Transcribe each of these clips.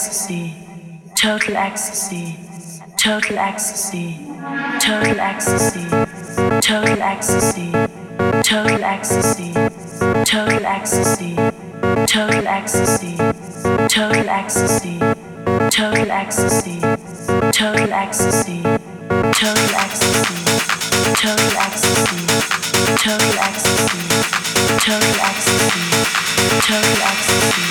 ecstasy, total ecstasy, total ecstasy, total ecstasy, total ecstasy, total ecstasy, total ecstasy, total ecstasy, total ecstasy, total ecstasy, total ecstasy, total ecstasy total ecstasy, total ecstasy, total ecstasy, total ecstasy,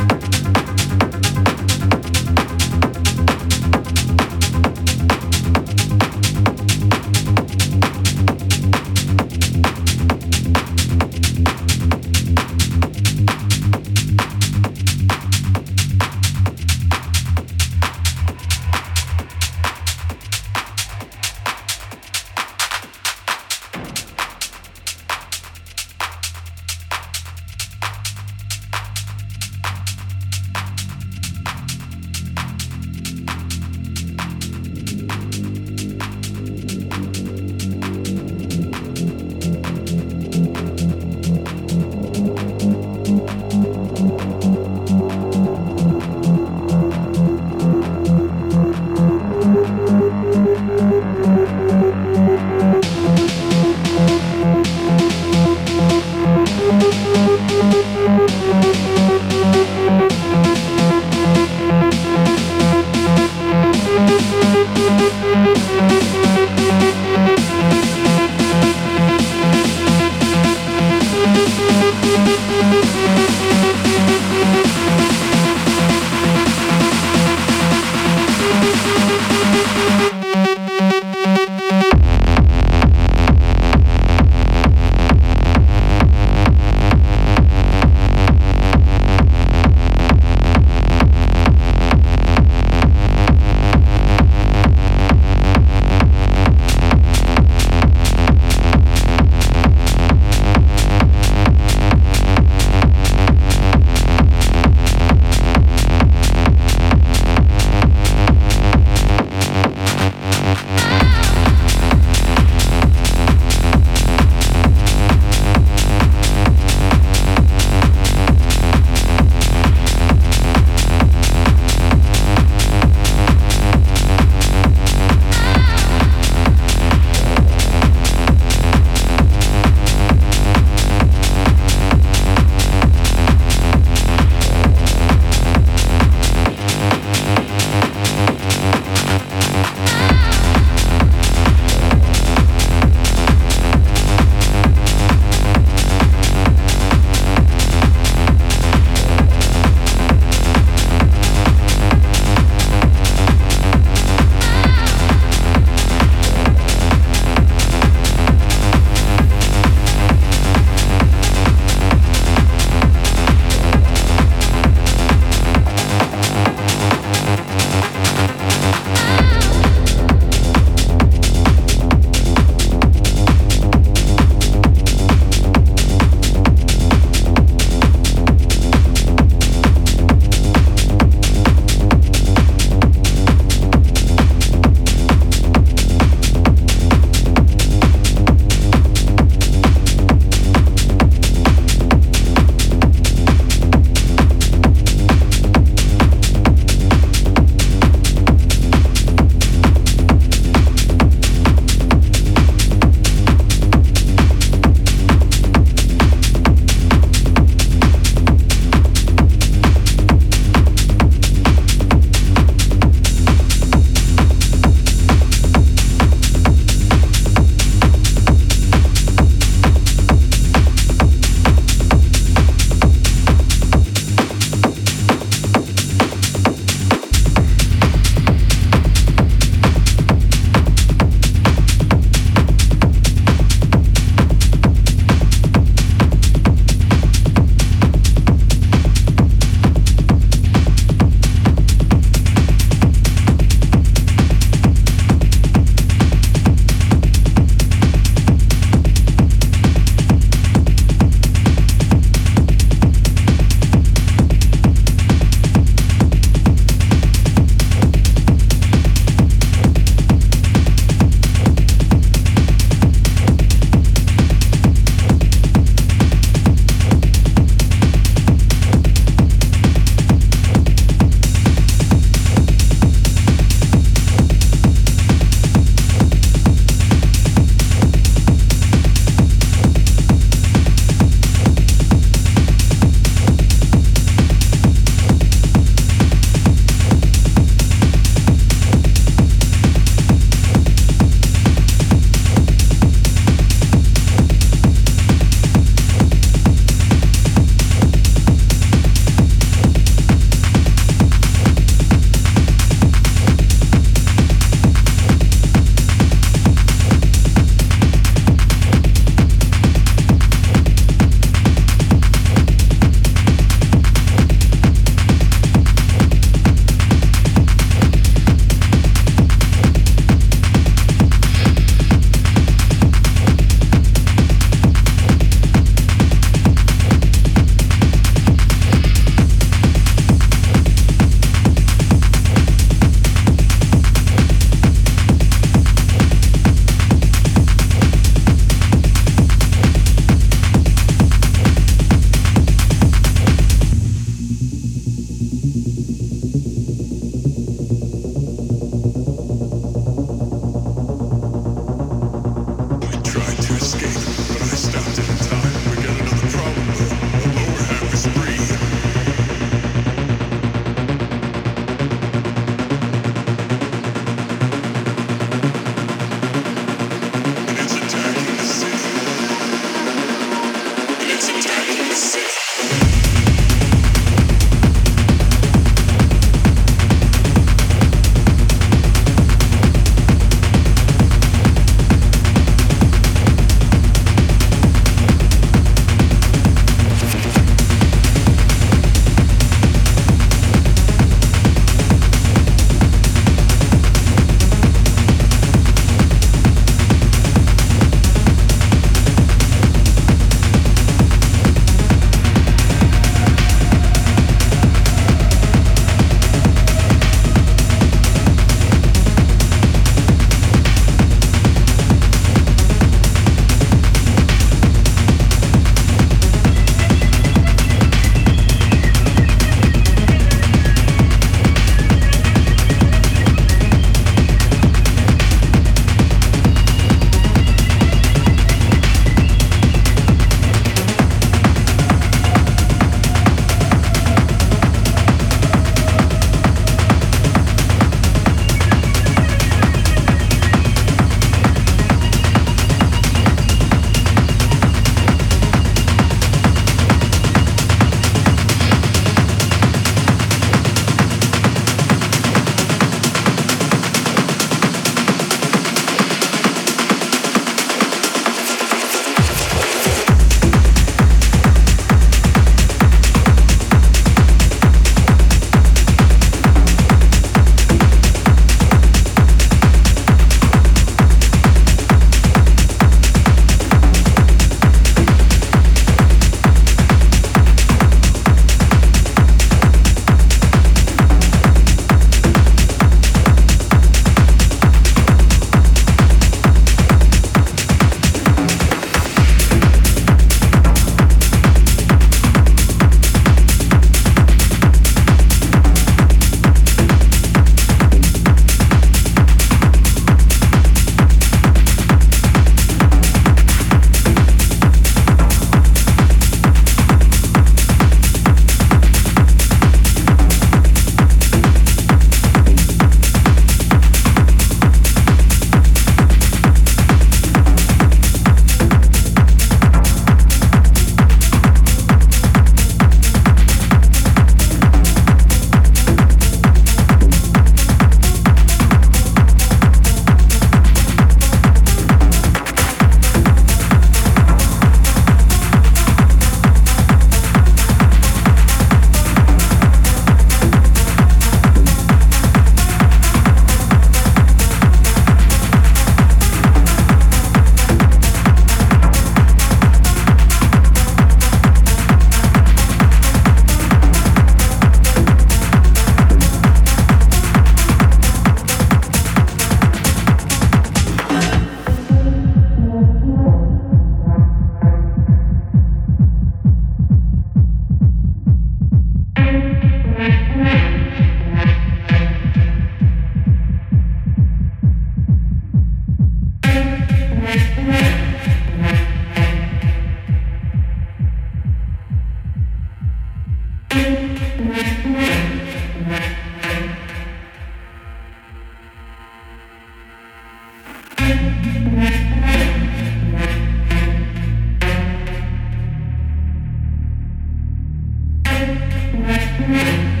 Thank